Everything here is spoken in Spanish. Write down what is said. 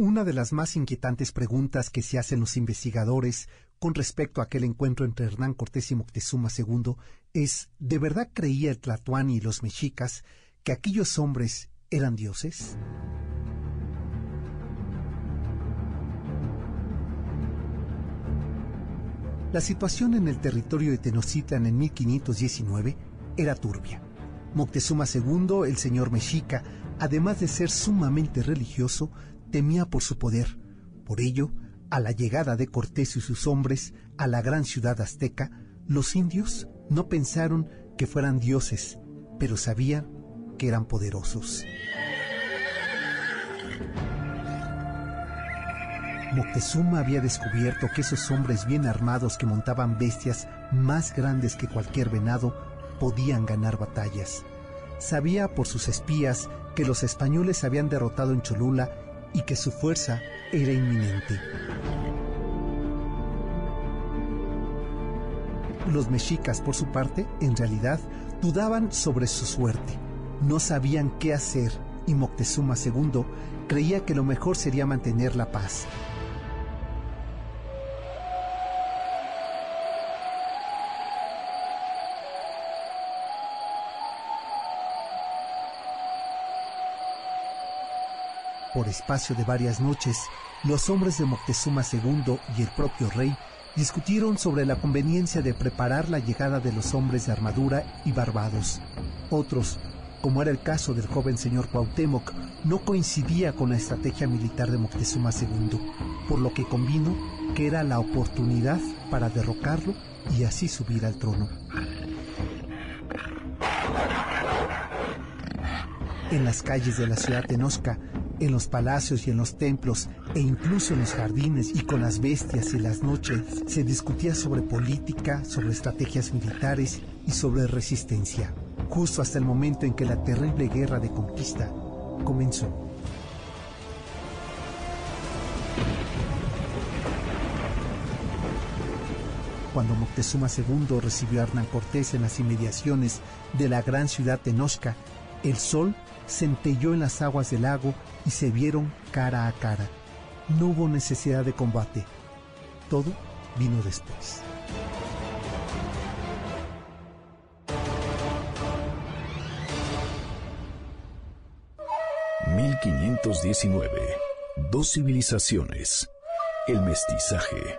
Una de las más inquietantes preguntas que se hacen los investigadores con respecto a aquel encuentro entre Hernán Cortés y Moctezuma II es, ¿de verdad creía el Tlatuani y los mexicas que aquellos hombres eran dioses? La situación en el territorio de Tenochtitlan en 1519 era turbia. Moctezuma II, el señor mexica, además de ser sumamente religioso, temía por su poder. Por ello, a la llegada de Cortés y sus hombres a la gran ciudad azteca, los indios no pensaron que fueran dioses, pero sabían que eran poderosos. Moctezuma había descubierto que esos hombres bien armados que montaban bestias más grandes que cualquier venado podían ganar batallas. Sabía por sus espías que los españoles habían derrotado en Cholula y que su fuerza era inminente. Los mexicas, por su parte, en realidad, dudaban sobre su suerte. No sabían qué hacer y Moctezuma II creía que lo mejor sería mantener la paz. Por espacio de varias noches, los hombres de Moctezuma II y el propio rey discutieron sobre la conveniencia de preparar la llegada de los hombres de armadura y barbados. Otros, como era el caso del joven señor Cuauhtémoc, no coincidía con la estrategia militar de Moctezuma II, por lo que convino que era la oportunidad para derrocarlo y así subir al trono. En las calles de la ciudad de Nosca, en los palacios y en los templos, e incluso en los jardines y con las bestias y las noches, se discutía sobre política, sobre estrategias militares y sobre resistencia, justo hasta el momento en que la terrible guerra de conquista comenzó. Cuando Moctezuma II recibió a Hernán Cortés en las inmediaciones de la gran ciudad de Nosca, el sol centelló en las aguas del lago y se vieron cara a cara. No hubo necesidad de combate. Todo vino después. ...1519... Dos civilizaciones... ...el mestizaje...